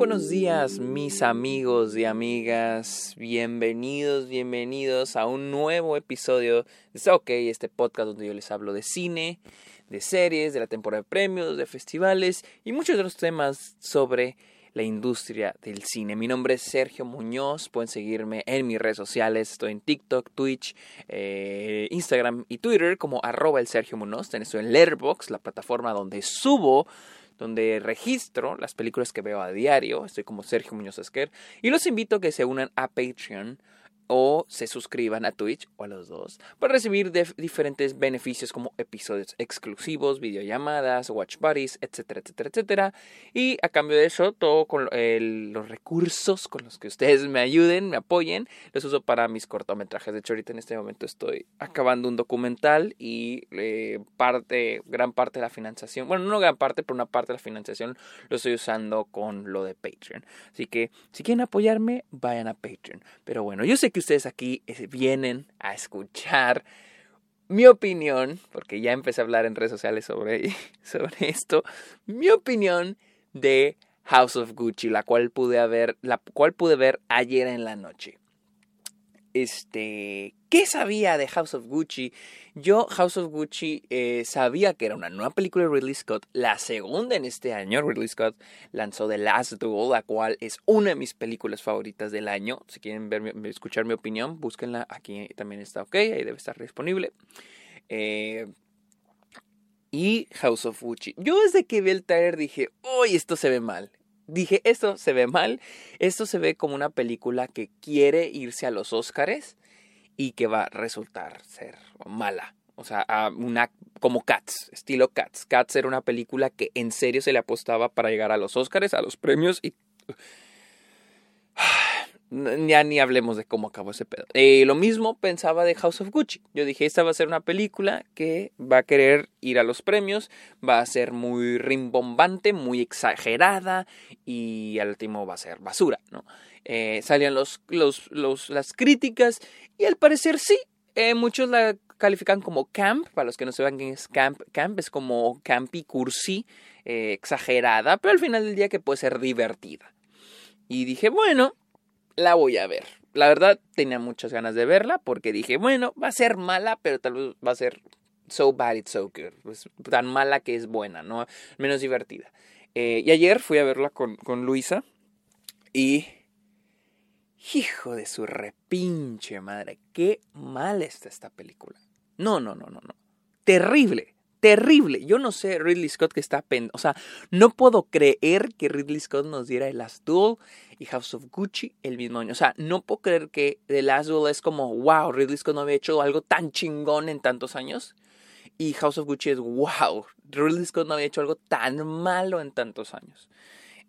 buenos días mis amigos y amigas, bienvenidos, bienvenidos a un nuevo episodio de OK, este podcast donde yo les hablo de cine, de series, de la temporada de premios, de festivales y muchos otros temas sobre la industria del cine. Mi nombre es Sergio Muñoz, pueden seguirme en mis redes sociales, estoy en TikTok, Twitch, eh, Instagram y Twitter como arroba el Sergio Muñoz, estoy en Letterboxd, la plataforma donde subo donde registro las películas que veo a diario. Estoy como Sergio Muñoz Esquer. Y los invito a que se unan a Patreon o se suscriban a Twitch o a los dos para recibir diferentes beneficios como episodios exclusivos, videollamadas, watch parties, etcétera, etcétera, etcétera. Y a cambio de eso, todo con los recursos con los que ustedes me ayuden, me apoyen, los uso para mis cortometrajes. De hecho, ahorita en este momento estoy acabando un documental y eh, parte, gran parte de la financiación, bueno, no gran parte, pero una parte de la financiación lo estoy usando con lo de Patreon. Así que si quieren apoyarme, vayan a Patreon. Pero bueno, yo sé que ustedes aquí eh, vienen a escuchar mi opinión, porque ya empecé a hablar en redes sociales sobre, sobre esto, mi opinión de House of Gucci, la cual pude ver, la cual pude ver ayer en la noche este, ¿qué sabía de House of Gucci? Yo, House of Gucci, eh, sabía que era una nueva película de Ridley Scott, la segunda en este año. Ridley Scott lanzó The Last Duel, la cual es una de mis películas favoritas del año. Si quieren escuchar mi opinión, búsquenla. Aquí también está ok, ahí debe estar disponible. Eh, y House of Gucci. Yo desde que vi el trailer dije, uy, esto se ve mal dije, esto se ve mal, esto se ve como una película que quiere irse a los Óscares y que va a resultar ser mala. O sea, una, como Cats, estilo Cats. Cats era una película que en serio se le apostaba para llegar a los Óscares, a los premios y ya ni hablemos de cómo acabó ese pedo. Eh, lo mismo pensaba de House of Gucci. Yo dije, esta va a ser una película que va a querer ir a los premios, va a ser muy rimbombante, muy exagerada y al último va a ser basura, ¿no? Eh, salían los, los, las críticas y al parecer sí, eh, muchos la califican como camp, para los que no sepan qué es camp, camp es como campy, cursi, exagerada, pero al final del día que puede ser divertida. Y dije, bueno, la voy a ver. La verdad tenía muchas ganas de verla porque dije, bueno, va a ser mala, pero tal vez va a ser so bad it's so good. Pues, tan mala que es buena, ¿no? Menos divertida. Eh, y ayer fui a verla con, con Luisa y... Hijo de su repinche madre, qué mal está esta película. No, no, no, no, no. Terrible terrible. Yo no sé Ridley Scott que está pen... O sea, no puedo creer que Ridley Scott nos diera The Last Duel y House of Gucci el mismo año. O sea, no puedo creer que The Last Duel es como, wow, Ridley Scott no había hecho algo tan chingón en tantos años. Y House of Gucci es, wow, Ridley Scott no había hecho algo tan malo en tantos años.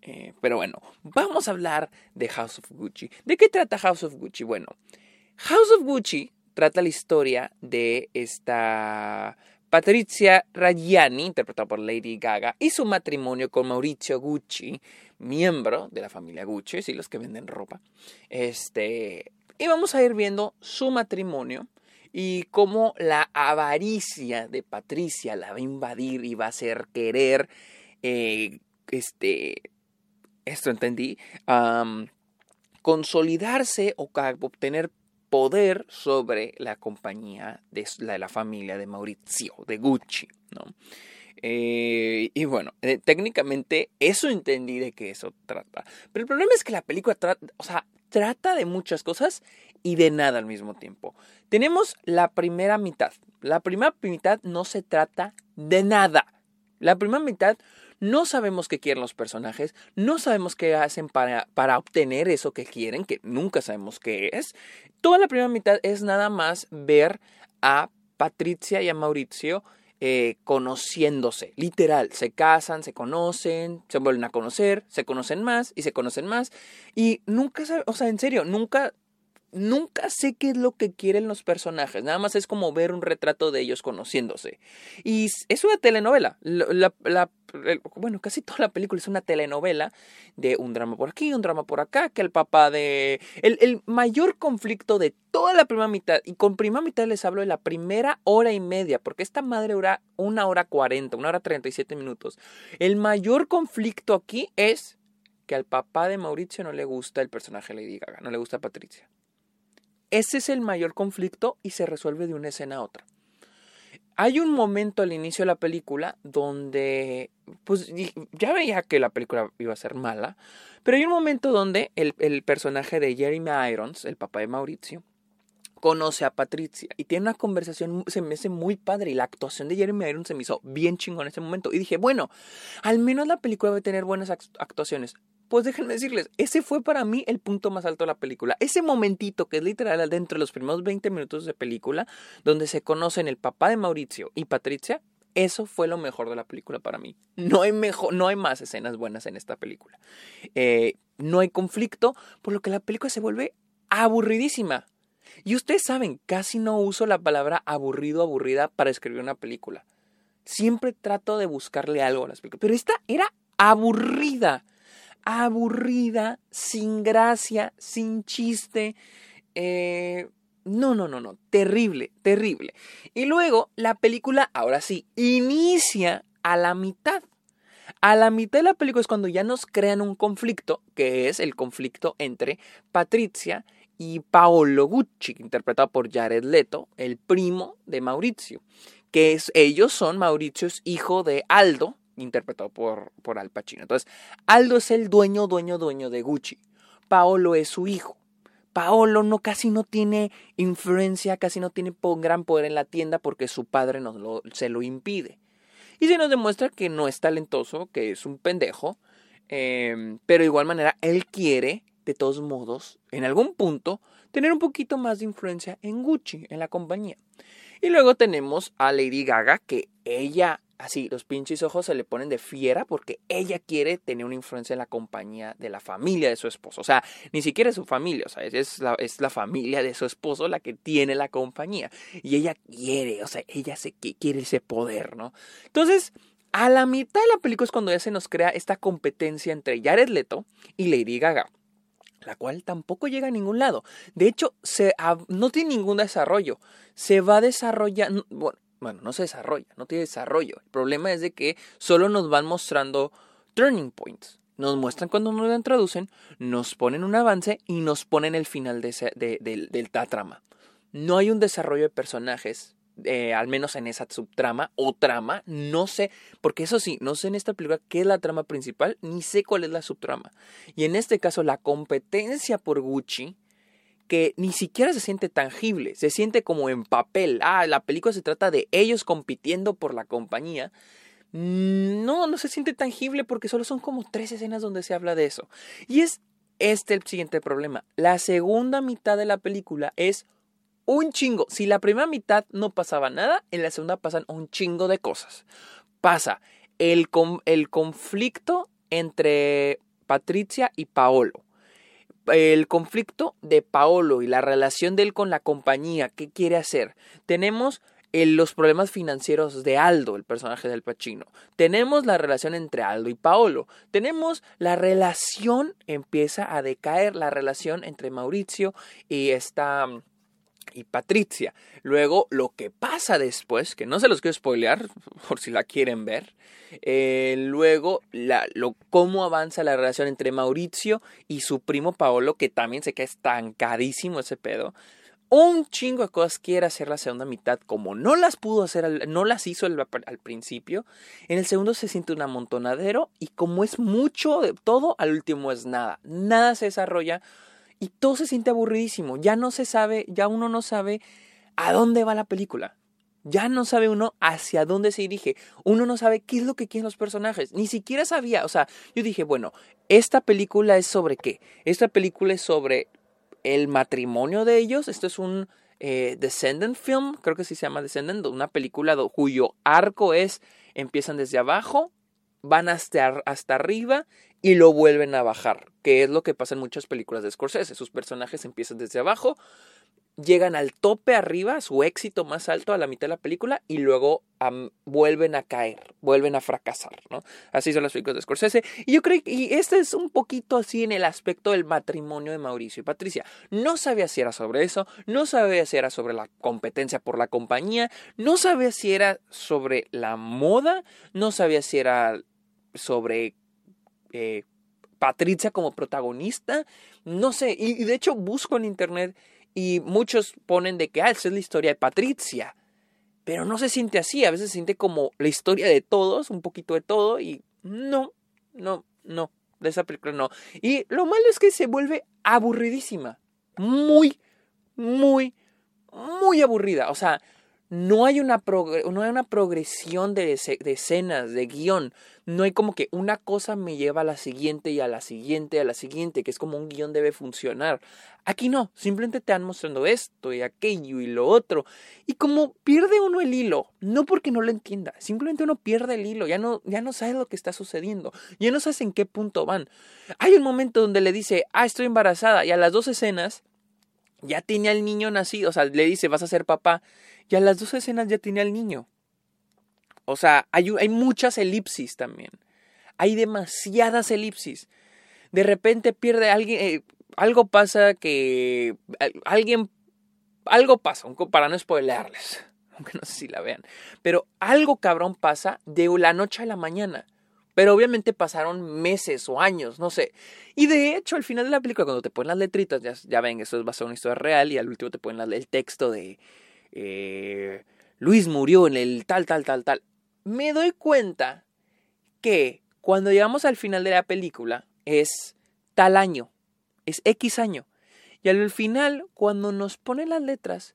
Eh, pero bueno, vamos a hablar de House of Gucci. ¿De qué trata House of Gucci? Bueno, House of Gucci trata la historia de esta Patricia Raggiani, interpretada por Lady Gaga, y su matrimonio con Maurizio Gucci, miembro de la familia Gucci, sí, los que venden ropa. Este, y vamos a ir viendo su matrimonio y cómo la avaricia de Patricia la va a invadir y va a hacer querer, eh, este, esto entendí, consolidarse o obtener poder sobre la compañía de la, familia de Maurizio, de Gucci, ¿no? Eh, y bueno, eh, técnicamente eso entendí de que eso trata. Pero el problema es que la película trata, o sea, trata de muchas cosas y de nada al mismo tiempo. Tenemos la primera mitad. La primera mitad no se trata de nada. La primera mitad no sabemos qué quieren los personajes, no sabemos qué hacen para, para obtener eso que quieren, que nunca sabemos qué es. Toda la primera mitad es nada más ver a Patricia y a Mauricio eh, conociéndose, literal, se casan, se conocen, se vuelven a conocer, se conocen más y se conocen más y nunca, o sea, en serio, nunca nunca sé qué es lo que quieren los personajes. Nada más es como ver un retrato de ellos conociéndose. Y es una telenovela. bueno, casi toda la película es una telenovela de un drama por aquí, un drama por acá, que el papá de... El, el mayor conflicto de toda la primera mitad, y con primera mitad les hablo de la primera hora y media, porque esta madre dura una hora cuarenta, una hora treinta y siete minutos. El mayor conflicto aquí es que al papá de Mauricio no le gusta el personaje de Lady Gaga, no le gusta Patricia. Ese es el mayor conflicto y se resuelve de una escena a otra. Hay un momento al inicio de la película donde, pues ya veía que la película iba a ser mala, pero hay un momento donde el, personaje de Jeremy Irons, el papá de Mauricio, conoce a Patricia y tiene una conversación, se me hace muy padre y la actuación de Jeremy Irons se me hizo bien chingón en ese momento y dije, bueno, al menos la película debe tener buenas actuaciones. Pues déjenme decirles, ese fue para mí el punto más alto de la película. Ese momentito que es literal dentro de los primeros 20 minutos de película, donde se conocen el papá de Mauricio y Patricia, eso fue lo mejor de la película para mí. No hay, mejor, no hay más escenas buenas en esta película. Eh, no hay conflicto, por lo que la película se vuelve aburridísima. Y ustedes saben, casi no uso la palabra aburrido, aburrida para escribir una película. Siempre trato de buscarle algo a las películas. Pero esta era aburrida. Aburrida, sin gracia, sin chiste. Eh, no, no, no, no. Terrible, terrible. Y luego la película, ahora sí, inicia a la mitad. A la mitad de la película es cuando ya nos crean un conflicto, que es el conflicto entre Patricia y Paolo Gucci, interpretado por Jared Leto, el primo de Mauricio, que es, ellos son, Mauricio es hijo de Aldo, interpretado por, por Al Pacino. Entonces, Aldo es el dueño, dueño, dueño de Gucci. Paolo es su hijo. Paolo no, casi no tiene influencia, casi no tiene gran poder en la tienda porque su padre nos se lo impide. Y se nos demuestra que no es talentoso, que es un pendejo, eh, pero de igual manera él quiere de todos modos, en algún punto, tener un poquito más de influencia en Gucci, en la compañía. Y luego tenemos a Lady Gaga, que ella, así, los pinches ojos se le ponen de fiera porque ella quiere tener una influencia en la compañía de la familia de su esposo. O sea, ni siquiera es su familia, o sea, es la, es la familia de su esposo la que tiene la compañía. Y ella quiere, o sea, ella quiere ese poder, ¿no? Entonces, a la mitad de la película es cuando ya se nos crea esta competencia entre Jared Leto y Lady Gaga la cual tampoco llega a ningún lado. De hecho, se, no tiene ningún desarrollo. Se va a desarrollar, bueno, bueno, no se desarrolla, no tiene desarrollo. El problema es de que solo nos van mostrando turning points. Nos muestran cuando nos lo introducen, nos ponen un avance y nos ponen el final de, ese, la trama. No hay un desarrollo de personajes eh, al menos en esa subtrama o trama, no sé, porque eso sí, no sé en esta película qué es la trama principal, ni sé cuál es la subtrama. Y en este caso, la competencia por Gucci, que ni siquiera se siente tangible, se siente como en papel. Ah, la película se trata de ellos compitiendo por la compañía. Mm, no, no se siente tangible porque solo son como tres escenas donde se habla de eso. Y es este el siguiente problema. La segunda mitad de la película es un chingo. Si la primera mitad no pasaba nada, en la segunda pasan un chingo de cosas. Pasa el, el conflicto entre Patricia y Paolo. El conflicto de Paolo y la relación de él con la compañía, qué quiere hacer. Tenemos los problemas financieros de Aldo, el personaje del Pachino. Tenemos la relación entre Aldo y Paolo. Tenemos la relación, empieza a decaer la relación entre Mauricio y esta y Patricia. Luego, lo que pasa después, que no se los quiero spoilear, por si la quieren ver. Eh, luego, la, lo, cómo avanza la relación entre Mauricio y su primo Paolo, que también se queda estancadísimo ese pedo. Un chingo de cosas quiere hacer la segunda mitad, como no las pudo hacer, no las hizo al, al principio. En el segundo se siente un amontonadero y como es mucho de todo, al último es nada. Nada se desarrolla y todo se siente aburridísimo. Ya no se sabe, ya uno no sabe a dónde va la película. Ya no sabe uno hacia dónde se dirige. Uno no sabe qué es lo que quieren los personajes. Ni siquiera sabía. O sea, yo dije, bueno, esta película es sobre qué. Esta película es sobre el matrimonio de ellos. Esto es un eh, Descendant film, creo que sí se llama Descendant, una película cuyo arco es, empiezan desde abajo, van hasta, hasta arriba y lo vuelven a bajar, que es lo que pasa en muchas películas de Scorsese. Sus personajes empiezan desde abajo, llegan al tope arriba, su éxito más alto a la mitad de la película y luego vuelven a caer, vuelven a fracasar, ¿no? Así son las películas de Scorsese. Y yo creo que este es un poquito así en el aspecto del matrimonio de Mauricio y Patricia. No sabía si era sobre eso, no sabía si era sobre la competencia por la compañía, no sabía si era sobre la moda, no sabía si era sobre eh, Patricia como protagonista. No sé, y, de hecho busco en internet y muchos ponen de que, ah, esa es la historia de Patricia. Pero no se siente así, a veces se siente como la historia de todos, un poquito de todo, y no, no, no, de esa película no. Y lo malo es que se vuelve aburridísima, muy, muy, muy aburrida. O sea, no hay una, no hay una progresión de, escenas, de guion. No hay como que una cosa me lleva a la siguiente y a la siguiente, a la siguiente, que es como un guion debe funcionar. Aquí no, simplemente te han mostrando esto y aquello y lo otro. Y como pierde uno el hilo, no porque no lo entienda, simplemente uno pierde el hilo, ya no, ya no sabes lo que está sucediendo, ya no sabes en qué punto van. Hay un momento donde le dice, ah, estoy embarazada, y a las dos escenas ya tiene al niño nacido, o sea, le dice, vas a ser papá, y a las dos escenas ya tiene al niño. O sea, hay, hay muchas elipsis también. Hay demasiadas elipsis. De repente pierde alguien, eh, algo pasa que alguien, algo pasa, para no spoilearles, aunque no sé si la vean, pero algo cabrón pasa de la noche a la mañana. Pero obviamente pasaron meses o años, no sé. Y de hecho, al final de la película, cuando te ponen las letritas, ya, ya ven, eso es basado en una historia real, y al último te ponen el texto de eh, Luis murió en el tal, tal, tal, tal. Me doy cuenta que cuando llegamos al final de la película es tal año, es X año. Y al final, cuando nos ponen las letras,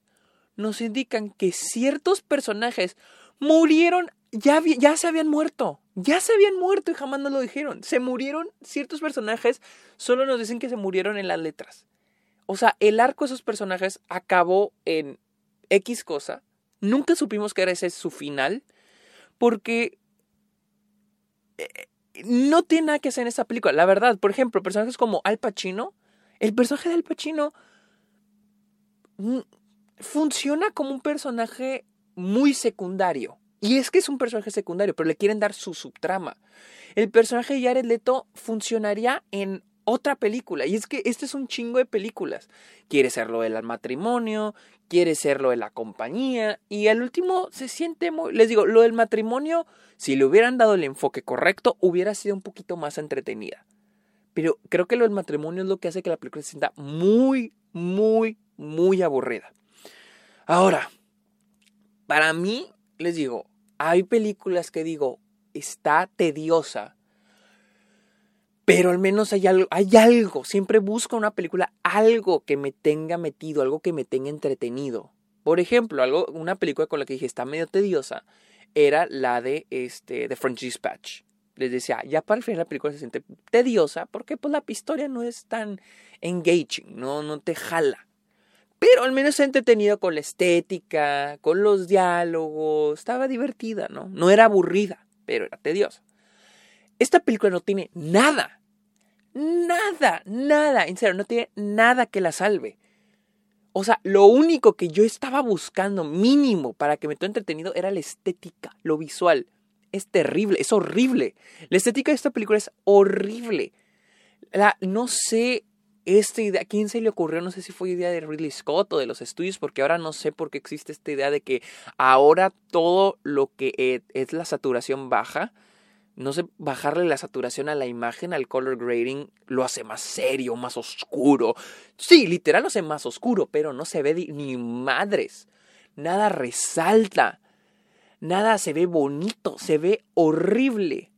nos indican que ciertos personajes murieron, ya, ya se habían muerto, ya se habían muerto y jamás nos lo dijeron. Se murieron ciertos personajes, solo nos dicen que se murieron en las letras. O sea, el arco de esos personajes acabó en X cosa. Nunca supimos que era ese su final. Porque eh, no tiene nada que hacer en esta película. La verdad, por ejemplo, personajes como Al Pacino. El personaje de Al Pacino mm, funciona como un personaje muy secundario. Y es que es un personaje secundario, pero le quieren dar su subtrama. El personaje de Jared Leto funcionaría en otra película. Y es que este es un chingo de películas. Quiere ser lo del matrimonio, quiere ser lo de la compañía. Y al último se siente muy... Les digo, lo del matrimonio, si le hubieran dado el enfoque correcto, hubiera sido un poquito más entretenida. Pero creo que lo del matrimonio es lo que hace que la película se sienta muy, muy, muy aburrida. Ahora, para mí, les digo, hay películas que digo, está tediosa pero al menos hay algo, hay algo, siempre busco una película, algo que me tenga metido, algo que me tenga entretenido. Por ejemplo, algo, una película con la que dije está medio tediosa era la de este, The French Dispatch. Les decía, ya para el final la película se siente tediosa porque pues la historia no es tan engaging, no, no te jala. Pero al menos entretenido con la estética, con los diálogos, estaba divertida, ¿no? No era aburrida, pero era tediosa. Esta película no tiene nada. Nada, nada. En serio, no tiene nada que la salve. O sea, lo único que yo estaba buscando mínimo para que me esté entretenido era la estética, lo visual. Es terrible, es horrible. La estética de esta película es horrible. La, no sé esta idea, ¿a quién se le ocurrió? No sé si fue idea de Ridley Scott o de los estudios, porque ahora no sé por qué existe esta idea de que ahora todo lo que es la saturación baja no sé, bajarle la saturación a la imagen, al color grading, lo hace más serio, más oscuro. Sí, literal lo hace más oscuro, pero no se ve ni madres. Nada resalta. Nada se ve bonito, se ve horrible.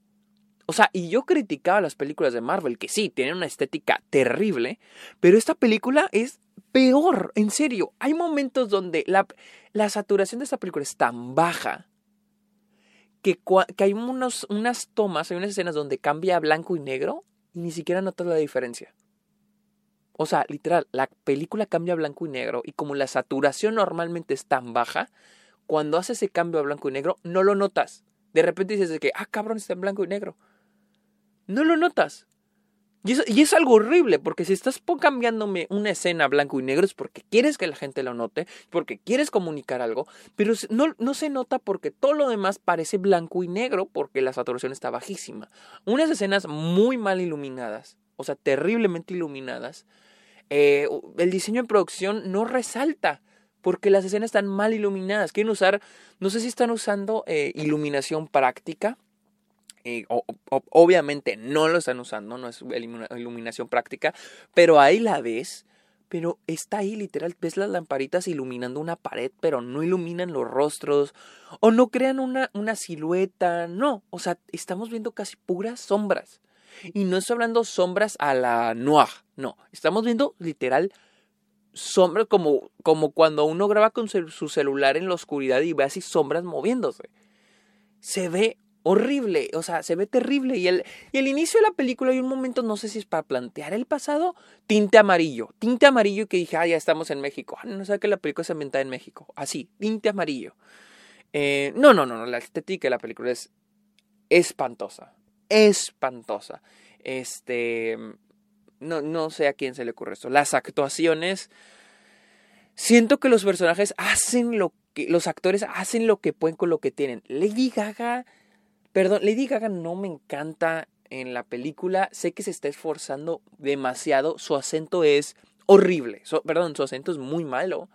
O sea, y yo criticaba las películas de Marvel, que sí, tienen una estética terrible, pero esta película es peor, en serio. Hay momentos donde la, la saturación de esta película es tan baja que, hay unos, unas tomas, hay unas escenas donde cambia a blanco y negro y ni siquiera notas la diferencia. O sea, literal, la película cambia a blanco y negro y como la saturación normalmente es tan baja, cuando hace ese cambio a blanco y negro no lo notas. De repente dices que, ah, cabrón, está en blanco y negro. No lo notas. Y es, algo horrible, porque si estás cambiándome una escena blanco y negro es porque quieres que la gente lo note, porque quieres comunicar algo, pero no, no se nota porque todo lo demás parece blanco y negro porque la saturación está bajísima. Unas escenas muy mal iluminadas, o sea, terriblemente iluminadas. Eh, el diseño de producción no resalta porque las escenas están mal iluminadas. Quieren usar, no sé si están usando eh, iluminación práctica Obviamente no lo están usando, no es iluminación práctica, pero ahí la ves, pero está ahí literal, ves las lamparitas iluminando una pared, pero no iluminan los rostros, o no crean una, una silueta, no, o sea, estamos viendo casi puras sombras. Y no estoy hablando sombras a la noir, no, estamos viendo literal sombras como, como cuando uno graba con su celular en la oscuridad y ve así sombras moviéndose. Se ve horrible, o sea, se ve terrible. Y el, y el inicio de la película hay un momento, no sé si es para plantear el pasado, tinte amarillo, tinte amarillo que dije, ah, ya estamos en México. Ah, no sé que la película se ambienta en México. Así, tinte amarillo. Eh, no, no, no, no, la estética de la película es espantosa, espantosa. Este, no, no sé a quién se le ocurre esto. Las actuaciones, siento que los personajes hacen lo que, los actores hacen lo que pueden con lo que tienen. Lady Gaga Perdón, Lady Gaga no me encanta en la película. Sé que se está esforzando demasiado. Su acento es horrible. perdón, su acento es muy malo.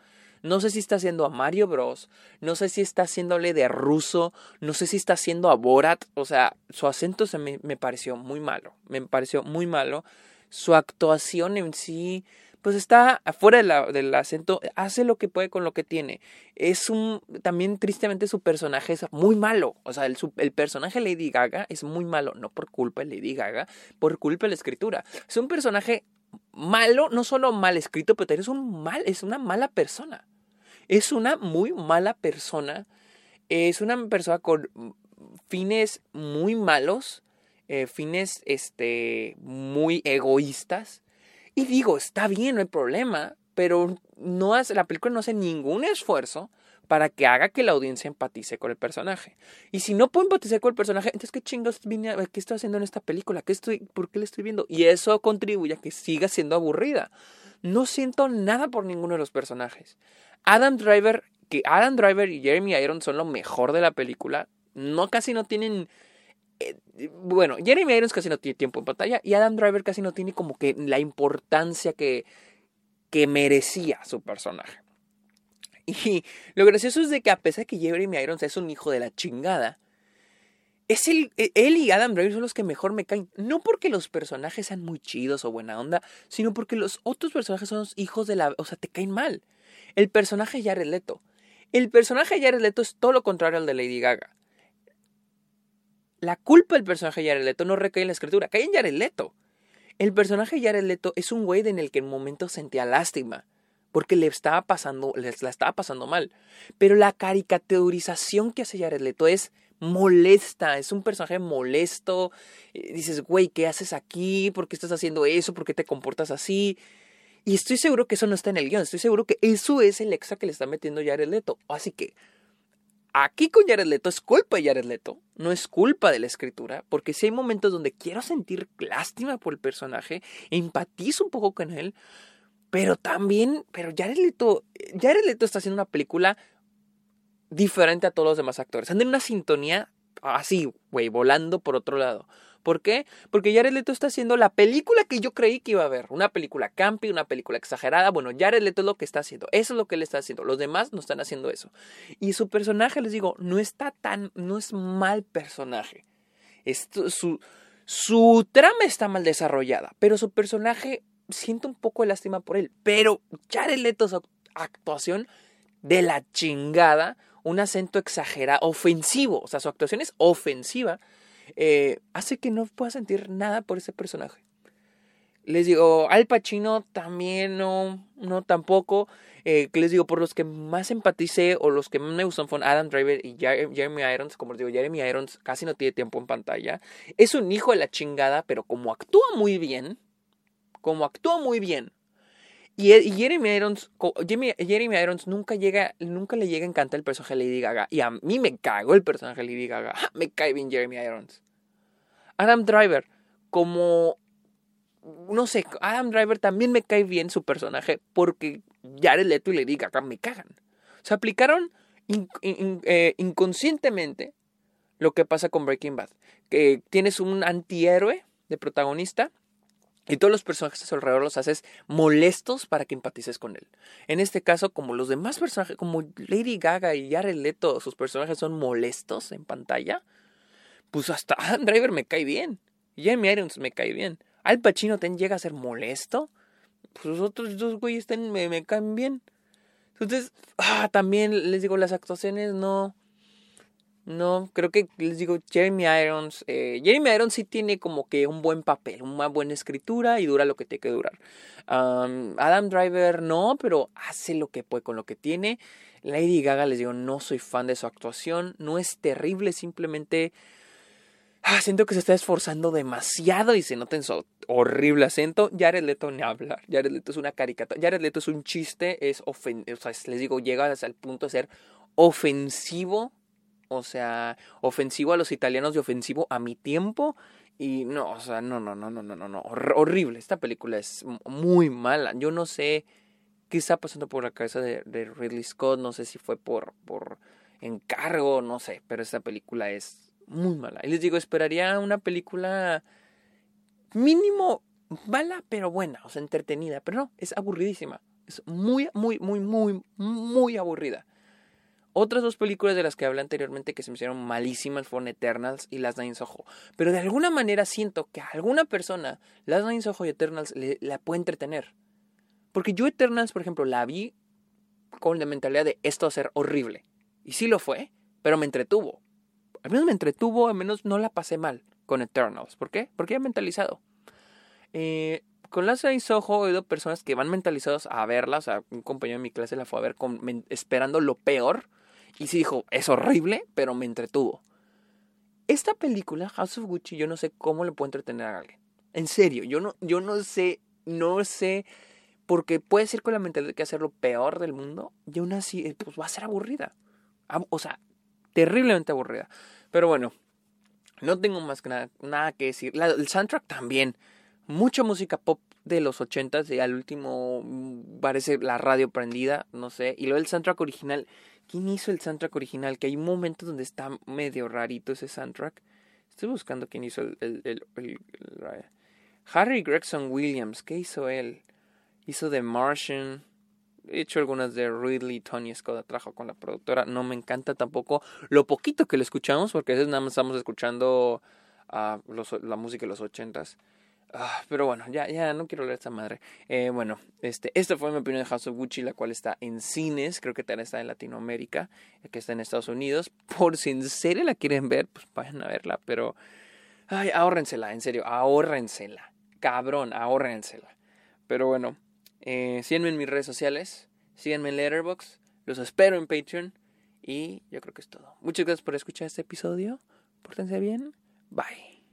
No sé si está haciendo a Mario Bros. No sé si está haciéndole de ruso. No sé si está haciendo a Borat. O sea, su acento se me, me pareció muy malo. Me pareció muy malo. Su actuación en sí pues está afuera del acento, hace lo que puede con lo que tiene. Es un, también tristemente su personaje es muy malo, o sea, el, el personaje Lady Gaga es muy malo, no por culpa de Lady Gaga, por culpa de la escritura. Es un personaje malo, no solo mal escrito, pero es un mal, es una mala persona. Es una muy mala persona. Es una persona con fines muy malos, eh, fines este, muy egoístas y digo, está bien, no hay problema, pero no hace, la película no hace ningún esfuerzo para que haga que la audiencia empatice con el personaje. Y si no puedo empatizar con el personaje, entonces qué chingos vine qué estoy haciendo en esta película, ¿Qué estoy, por qué le estoy viendo. Y eso contribuye a que siga siendo aburrida. No siento nada por ninguno de los personajes. Adam Driver, que Adam Driver y Jeremy Irons son lo mejor de la película, no casi no tienen bueno, Jeremy Irons casi no tiene tiempo en pantalla y Adam Driver casi no tiene como que la importancia que, que merecía su personaje. Y lo gracioso es de que a pesar de que Jeremy Irons es un hijo de la chingada, es e, él y Adam Driver son los que mejor me caen. No porque los personajes sean muy chidos o buena onda, sino porque los otros personajes son los hijos de la... O sea, te caen mal. El personaje Jared Leto. El personaje Jared Leto es todo lo contrario al de Lady Gaga la culpa del personaje de Jared Leto no recae en la escritura, cae en Jared Leto. El personaje de Jared Leto es un güey en el que en momento sentía lástima, porque le estaba pasando, les la estaba pasando mal. Pero la caricaturización que hace Jared Leto es molesta, es un personaje molesto. Eh, dices, güey, ¿qué haces aquí? ¿Por qué estás haciendo eso? ¿Por qué te comportas así? Y estoy seguro que eso no está en el guion, estoy seguro que eso es el extra que le está metiendo Jared Leto. Así que Aquí con Jared Leto es culpa de Jared Leto, no es culpa de la escritura, porque si hay momentos donde quiero sentir lástima por el personaje, empatizo un poco con él, pero también, pero Jared Leto, Jared Leto está haciendo una película diferente a todos los demás actores. Anda en una sintonía así, güey, volando por otro lado. ¿Por qué? Porque Jared Leto está haciendo la película que yo creí que iba a ver. Una película campi, una película exagerada. Bueno, Jared Leto es lo que está haciendo. Eso es lo que él está haciendo. Los demás no están haciendo eso. Y su personaje, les digo, no está tan, no es mal personaje. Esto, su, su trama está mal desarrollada, pero su personaje siento un poco de lástima por él. Pero Jared Leto, su actuación de la chingada, un acento exagerado, ofensivo. O sea, su actuación es ofensiva eh, hace que no pueda sentir nada por ese personaje. Les digo, Al Pacino también no, no tampoco. Eh, les digo, por los que más empaticé o los que más me gustan fueron Adam Driver y Jeremy Irons. Como les digo, Jeremy Irons casi no tiene tiempo en pantalla. Es un hijo de la chingada, pero como actúa muy bien, como actúa muy bien. Y, Jeremy Irons, Jeremy, Irons nunca llega, nunca le llega a encantar el personaje de Lady Gaga. Y a mí me cago el personaje de Lady Gaga. Me cae bien Jeremy Irons. Adam Driver, como no sé, Adam Driver también me cae bien su personaje porque Jared Leto y Lady Gaga me cagan. Se aplicaron eh, inconscientemente lo que pasa con Breaking Bad. Que tienes un antihéroe de protagonista y todos los personajes a su alrededor los haces molestos para que empatices con él. En este caso, como los demás personajes, como Lady Gaga y Jared Leto, sus personajes son molestos en pantalla, pues hasta Adam Driver me cae bien. Jamie Irons me cae bien. Al Pacino te llega a ser molesto. Pues los otros dos güeyes me, me caen bien. Entonces, ah, también les digo, las actuaciones no. No, creo que les digo, Jeremy Irons. Eh, Jeremy Irons sí tiene como que un buen papel, una buena escritura y dura lo que tiene que durar. Adam Driver no, pero hace lo que puede con lo que tiene. Lady Gaga, les digo, no soy fan de su actuación. No es terrible, simplemente. Ah, siento que se está esforzando demasiado y se nota en su horrible acento. Jared Leto ni hablar. Jared Leto es una caricatura. Jared Leto es un chiste, es ofensivo. O sea, les digo, llega hasta el punto de ser ofensivo o sea, ofensivo a los italianos y ofensivo a mi tiempo. Y no, o sea, no, no, no, no, no, no, no, horrible. Esta película es muy mala. Yo no sé qué está pasando por la cabeza de, Ridley Scott. No sé si fue por, por encargo, no sé. Pero esta película es muy mala. Y les digo, esperaría una película mínimo mala, pero buena, o sea, entretenida. Pero no, es aburridísima. Es muy, muy, muy, muy, muy aburrida. Otras dos películas de las que hablé anteriormente que se me hicieron malísimas fueron Eternals y Last Night Soho. Pero de alguna manera siento que a alguna persona Last Night Soho y Eternals la puede entretener. Porque yo Eternals, por ejemplo, la vi con la mentalidad de esto va a ser horrible. Y sí lo fue, pero me entretuvo. Al menos me entretuvo, al menos no la pasé mal con Eternals. ¿Por qué? Porque he mentalizado. Eh, con Last Night Soho he oído personas que van mentalizados a verla. Un compañero de mi clase la fue a ver esperando lo peor y sí dijo, es horrible, pero me entretuvo. Esta película, House of Gucci, yo no sé cómo le puedo entretener a alguien. En serio, yo no, yo no sé, no sé, porque puede ser con la mentalidad que hacer lo peor del mundo y aún así, eh, pues va a ser aburrida. O sea, terriblemente aburrida. Pero bueno, no tengo más nada, nada que decir. el soundtrack también. Mucha música pop de los ochentas y al último mm, parece la radio prendida, no sé. Y luego el soundtrack original ¿Quién hizo el soundtrack original? Que hay un momento donde está medio rarito ese soundtrack. Estoy buscando quién hizo el, el, el, Harry Gregson Williams. ¿Qué hizo él? Hizo The Martian. He hecho algunas de Ridley, Tony Scott trajo con la productora. No me encanta tampoco lo poquito que lo escuchamos, porque a veces nada más estamos escuchando uh, los, la música de los ochentas. Ah, pero bueno, ya, ya no quiero leer esta madre. Eh, bueno, este, esta fue mi opinión de House of Gucci, la cual está en cines, creo que también está en Latinoamérica, que está en Estados Unidos. Por si en serio la quieren ver, pues vayan a verla, pero ay, ahórrensela, en serio, ahórrensela. Cabrón, ahórrensela. Pero bueno, eh, síganme en mis redes sociales, síganme en Letterboxd, los espero en Patreon y yo creo que es todo. Muchas gracias por escuchar este episodio, pórtense bien, bye.